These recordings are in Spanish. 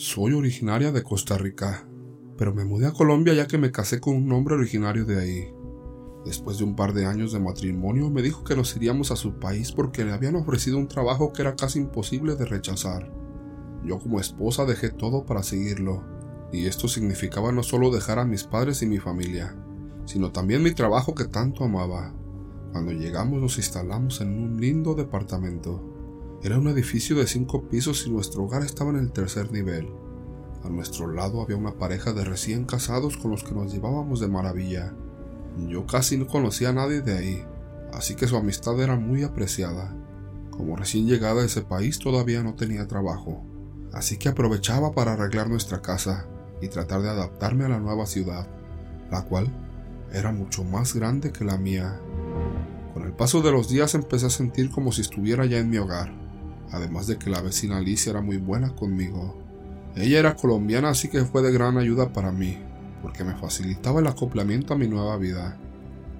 Soy originaria de Costa Rica, pero me mudé a Colombia ya que me casé con un hombre originario de ahí. Después de un par de años de matrimonio, me dijo que nos iríamos a su país porque le habían ofrecido un trabajo que era casi imposible de rechazar. Yo como esposa dejé todo para seguirlo, y esto significaba no solo dejar a mis padres y mi familia, sino también mi trabajo que tanto amaba. Cuando llegamos nos instalamos en un lindo departamento. Era un edificio de cinco pisos y nuestro hogar estaba en el tercer nivel. A nuestro lado había una pareja de recién casados con los que nos llevábamos de maravilla. Yo casi no conocía a nadie de ahí, así que su amistad era muy apreciada. Como recién llegada a ese país todavía no tenía trabajo, así que aprovechaba para arreglar nuestra casa y tratar de adaptarme a la nueva ciudad, la cual era mucho más grande que la mía. Con el paso de los días empecé a sentir como si estuviera ya en mi hogar, además de que la vecina Alicia era muy buena conmigo. Ella era colombiana así que fue de gran ayuda para mí, porque me facilitaba el acoplamiento a mi nueva vida.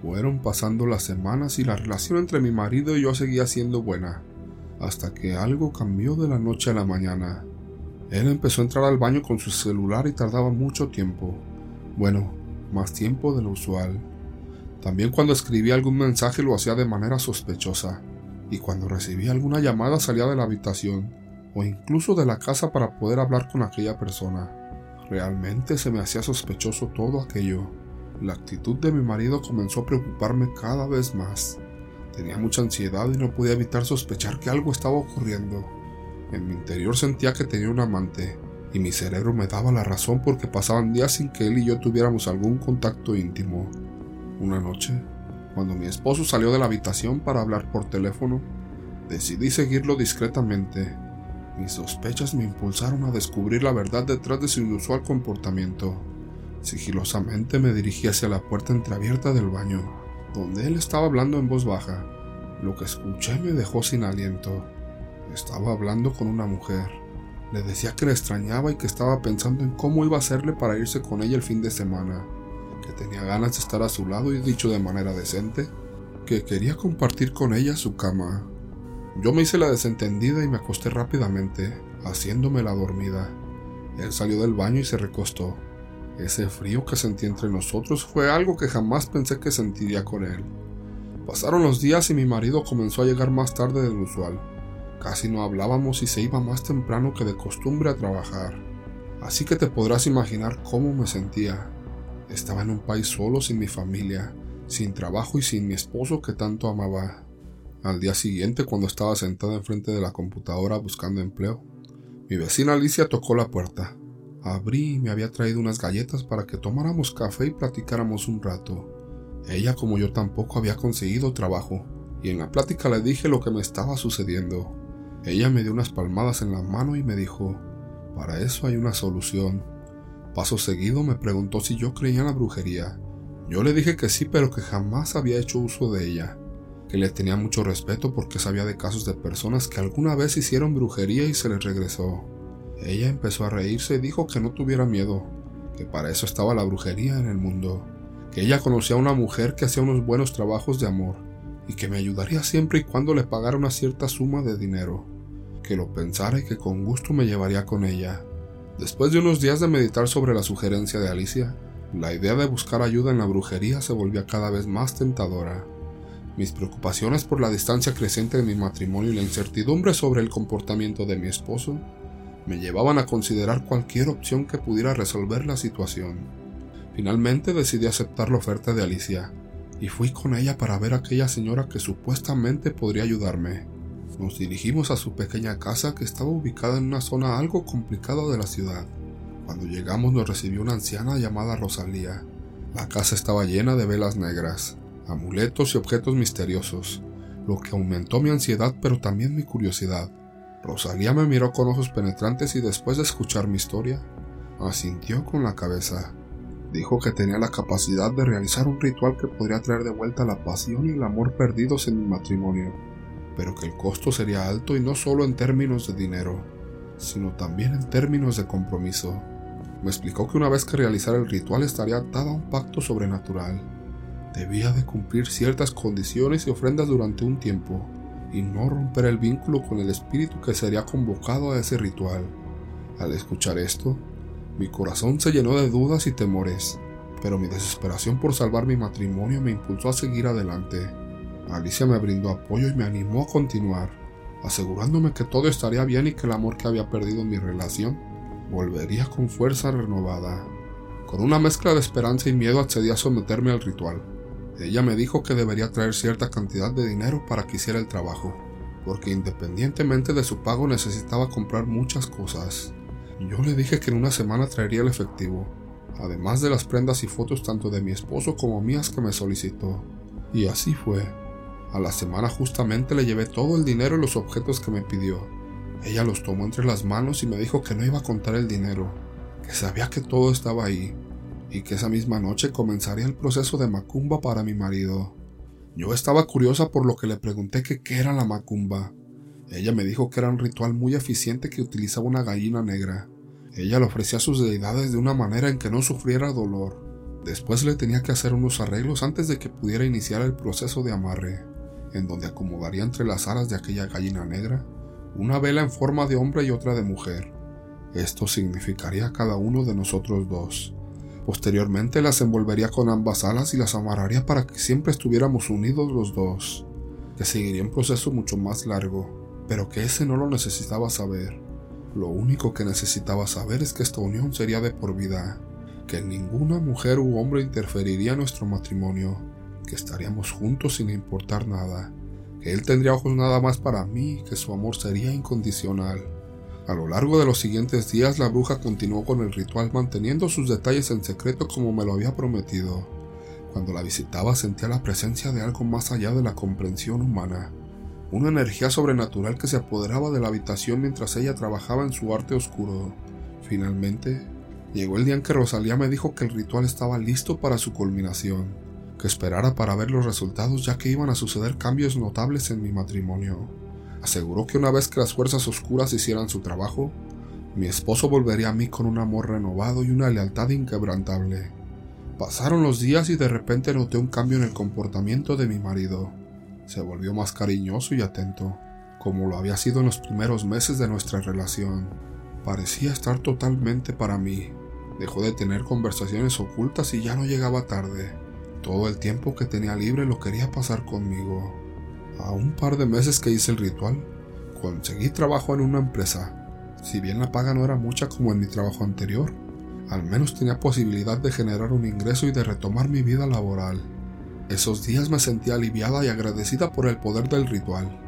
Fueron pasando las semanas y la relación entre mi marido y yo seguía siendo buena, hasta que algo cambió de la noche a la mañana. Él empezó a entrar al baño con su celular y tardaba mucho tiempo. Bueno, más tiempo de lo usual. También cuando escribía algún mensaje lo hacía de manera sospechosa, y cuando recibía alguna llamada salía de la habitación o incluso de la casa para poder hablar con aquella persona. Realmente se me hacía sospechoso todo aquello. La actitud de mi marido comenzó a preocuparme cada vez más. Tenía mucha ansiedad y no podía evitar sospechar que algo estaba ocurriendo. En mi interior sentía que tenía un amante, y mi cerebro me daba la razón porque pasaban días sin que él y yo tuviéramos algún contacto íntimo. Una noche, cuando mi esposo salió de la habitación para hablar por teléfono, decidí seguirlo discretamente mis sospechas me impulsaron a descubrir la verdad detrás de su inusual comportamiento. Sigilosamente me dirigí hacia la puerta entreabierta del baño, donde él estaba hablando en voz baja. Lo que escuché me dejó sin aliento. Estaba hablando con una mujer. Le decía que la extrañaba y que estaba pensando en cómo iba a hacerle para irse con ella el fin de semana, que tenía ganas de estar a su lado y dicho de manera decente, que quería compartir con ella su cama. Yo me hice la desentendida y me acosté rápidamente, haciéndome la dormida. Él salió del baño y se recostó. Ese frío que sentí entre nosotros fue algo que jamás pensé que sentiría con él. Pasaron los días y mi marido comenzó a llegar más tarde del usual. Casi no hablábamos y se iba más temprano que de costumbre a trabajar. Así que te podrás imaginar cómo me sentía. Estaba en un país solo sin mi familia, sin trabajo y sin mi esposo que tanto amaba. Al día siguiente, cuando estaba sentada enfrente de la computadora buscando empleo, mi vecina Alicia tocó la puerta. Abrí y me había traído unas galletas para que tomáramos café y platicáramos un rato. Ella como yo tampoco había conseguido trabajo, y en la plática le dije lo que me estaba sucediendo. Ella me dio unas palmadas en la mano y me dijo, para eso hay una solución. Paso seguido me preguntó si yo creía en la brujería. Yo le dije que sí, pero que jamás había hecho uso de ella que le tenía mucho respeto porque sabía de casos de personas que alguna vez hicieron brujería y se les regresó. Ella empezó a reírse y dijo que no tuviera miedo, que para eso estaba la brujería en el mundo, que ella conocía a una mujer que hacía unos buenos trabajos de amor y que me ayudaría siempre y cuando le pagara una cierta suma de dinero, que lo pensara y que con gusto me llevaría con ella. Después de unos días de meditar sobre la sugerencia de Alicia, la idea de buscar ayuda en la brujería se volvía cada vez más tentadora. Mis preocupaciones por la distancia creciente de mi matrimonio y la incertidumbre sobre el comportamiento de mi esposo me llevaban a considerar cualquier opción que pudiera resolver la situación. Finalmente decidí aceptar la oferta de Alicia y fui con ella para ver a aquella señora que supuestamente podría ayudarme. Nos dirigimos a su pequeña casa que estaba ubicada en una zona algo complicada de la ciudad. Cuando llegamos nos recibió una anciana llamada Rosalía. La casa estaba llena de velas negras, amuletos y objetos misteriosos, lo que aumentó mi ansiedad pero también mi curiosidad. Rosalía me miró con ojos penetrantes y después de escuchar mi historia, asintió con la cabeza. Dijo que tenía la capacidad de realizar un ritual que podría traer de vuelta la pasión y el amor perdidos en mi matrimonio, pero que el costo sería alto y no solo en términos de dinero, sino también en términos de compromiso. Me explicó que una vez que realizara el ritual estaría atada a un pacto sobrenatural debía de cumplir ciertas condiciones y ofrendas durante un tiempo, y no romper el vínculo con el espíritu que sería convocado a ese ritual. Al escuchar esto, mi corazón se llenó de dudas y temores, pero mi desesperación por salvar mi matrimonio me impulsó a seguir adelante. Alicia me brindó apoyo y me animó a continuar, asegurándome que todo estaría bien y que el amor que había perdido en mi relación volvería con fuerza renovada. Con una mezcla de esperanza y miedo accedí a someterme al ritual. Ella me dijo que debería traer cierta cantidad de dinero para que hiciera el trabajo, porque independientemente de su pago necesitaba comprar muchas cosas. Yo le dije que en una semana traería el efectivo, además de las prendas y fotos tanto de mi esposo como mías que me solicitó. Y así fue. A la semana justamente le llevé todo el dinero y los objetos que me pidió. Ella los tomó entre las manos y me dijo que no iba a contar el dinero, que sabía que todo estaba ahí, y que esa misma noche comenzaría el proceso de macumba para mi marido. Yo estaba curiosa por lo que le pregunté que qué era la macumba. Ella me dijo que era un ritual muy eficiente que utilizaba una gallina negra. Ella le ofrecía a sus deidades de una manera en que no sufriera dolor. Después le tenía que hacer unos arreglos antes de que pudiera iniciar el proceso de amarre, en donde acomodaría entre las alas de aquella gallina negra una vela en forma de hombre y otra de mujer. Esto significaría cada uno de nosotros dos. Posteriormente las envolvería con ambas alas y las amarraría para que siempre estuviéramos unidos los dos, que seguiría un proceso mucho más largo, pero que ese no lo necesitaba saber. Lo único que necesitaba saber es que esta unión sería de por vida, que ninguna mujer u hombre interferiría en nuestro matrimonio, que estaríamos juntos sin importar nada, que él tendría ojos nada más para mí, que su amor sería incondicional. A lo largo de los siguientes días la bruja continuó con el ritual manteniendo sus detalles en secreto como me lo había prometido. Cuando la visitaba sentía la presencia de algo más allá de la comprensión humana, una energía sobrenatural que se apoderaba de la habitación mientras ella trabajaba en su arte oscuro. Finalmente, llegó el día en que Rosalía me dijo que el ritual estaba listo para su culminación que esperara para ver los resultados ya que iban a suceder cambios notables en mi matrimonio. Aseguró que una vez que las fuerzas oscuras hicieran su trabajo, mi esposo volvería a mí con un amor renovado y una lealtad inquebrantable. Pasaron los días y de repente noté un cambio en el comportamiento de mi marido. Se volvió más cariñoso y atento, como lo había sido en los primeros meses de nuestra relación. Parecía estar totalmente para mí. Dejó de tener conversaciones ocultas y ya no llegaba tarde. Todo el tiempo que tenía libre lo quería pasar conmigo. A un par de meses que hice el ritual, conseguí trabajo en una empresa. Si bien la paga no era mucha como en mi trabajo anterior, al menos tenía posibilidad de generar un ingreso y de retomar mi vida laboral. Esos días me sentía aliviada y agradecida por el poder del ritual.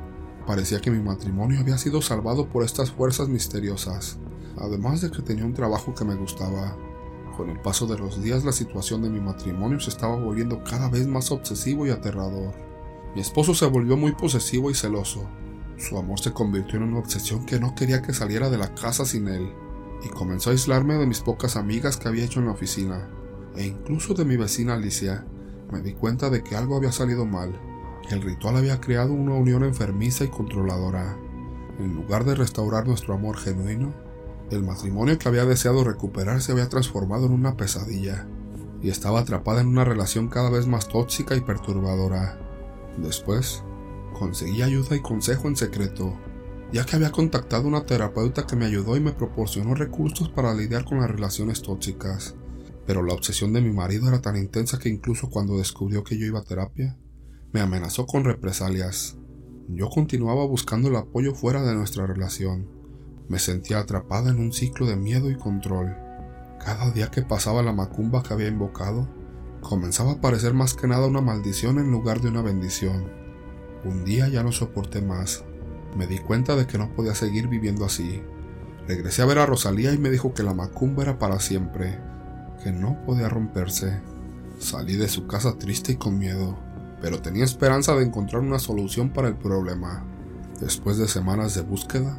Parecía que mi matrimonio había sido salvado por estas fuerzas misteriosas, además de que tenía un trabajo que me gustaba. Con el paso de los días la situación de mi matrimonio se estaba volviendo cada vez más obsesivo y aterrador. Mi esposo se volvió muy posesivo y celoso. Su amor se convirtió en una obsesión que no quería que saliera de la casa sin él, y comenzó a aislarme de mis pocas amigas que había hecho en la oficina, e incluso de mi vecina Alicia. Me di cuenta de que algo había salido mal, el ritual había creado una unión enfermiza y controladora. En lugar de restaurar nuestro amor genuino, el matrimonio que había deseado recuperar se había transformado en una pesadilla y estaba atrapada en una relación cada vez más tóxica y perturbadora. Después, conseguí ayuda y consejo en secreto, ya que había contactado una terapeuta que me ayudó y me proporcionó recursos para lidiar con las relaciones tóxicas. Pero la obsesión de mi marido era tan intensa que incluso cuando descubrió que yo iba a terapia, me amenazó con represalias. Yo continuaba buscando el apoyo fuera de nuestra relación me sentía atrapada en un ciclo de miedo y control. Cada día que pasaba la macumba que había invocado, comenzaba a parecer más que nada una maldición en lugar de una bendición. Un día ya no soporté más. Me di cuenta de que no podía seguir viviendo así. Regresé a ver a Rosalía y me dijo que la macumba era para siempre, que no podía romperse. Salí de su casa triste y con miedo, pero tenía esperanza de encontrar una solución para el problema. Después de semanas de búsqueda,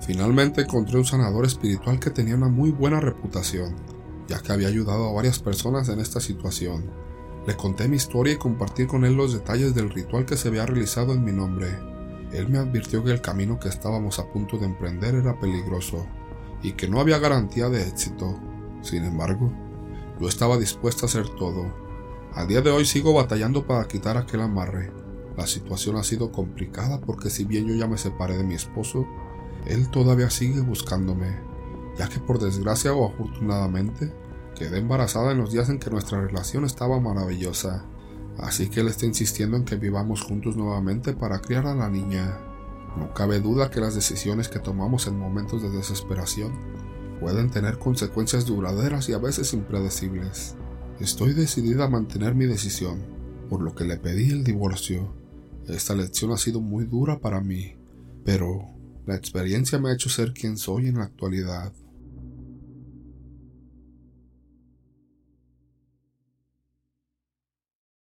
Finalmente encontré un sanador espiritual que tenía una muy buena reputación, ya que había ayudado a varias personas en esta situación. Le conté mi historia y compartí con él los detalles del ritual que se había realizado en mi nombre. Él me advirtió que el camino que estábamos a punto de emprender era peligroso y que no había garantía de éxito. Sin embargo, yo estaba dispuesta a hacer todo. Al día de hoy sigo batallando para quitar aquel amarre. La situación ha sido complicada porque si bien yo ya me separé de mi esposo, él todavía sigue buscándome. ya que por desgracia o afortunadamente quedé embarazada en los días en que nuestra relación estaba maravillosa. Así que él está insistiendo en que vivamos juntos nuevamente para criar a la niña. No cabe duda que las decisiones que tomamos en momentos de desesperación pueden tener consecuencias duraderas y a veces impredecibles. Estoy decidida a mantener mi decisión, por lo que le pedí el divorcio. Esta lección ha sido muy dura para mí, pero la experiencia me ha hecho ser quien soy en la actualidad.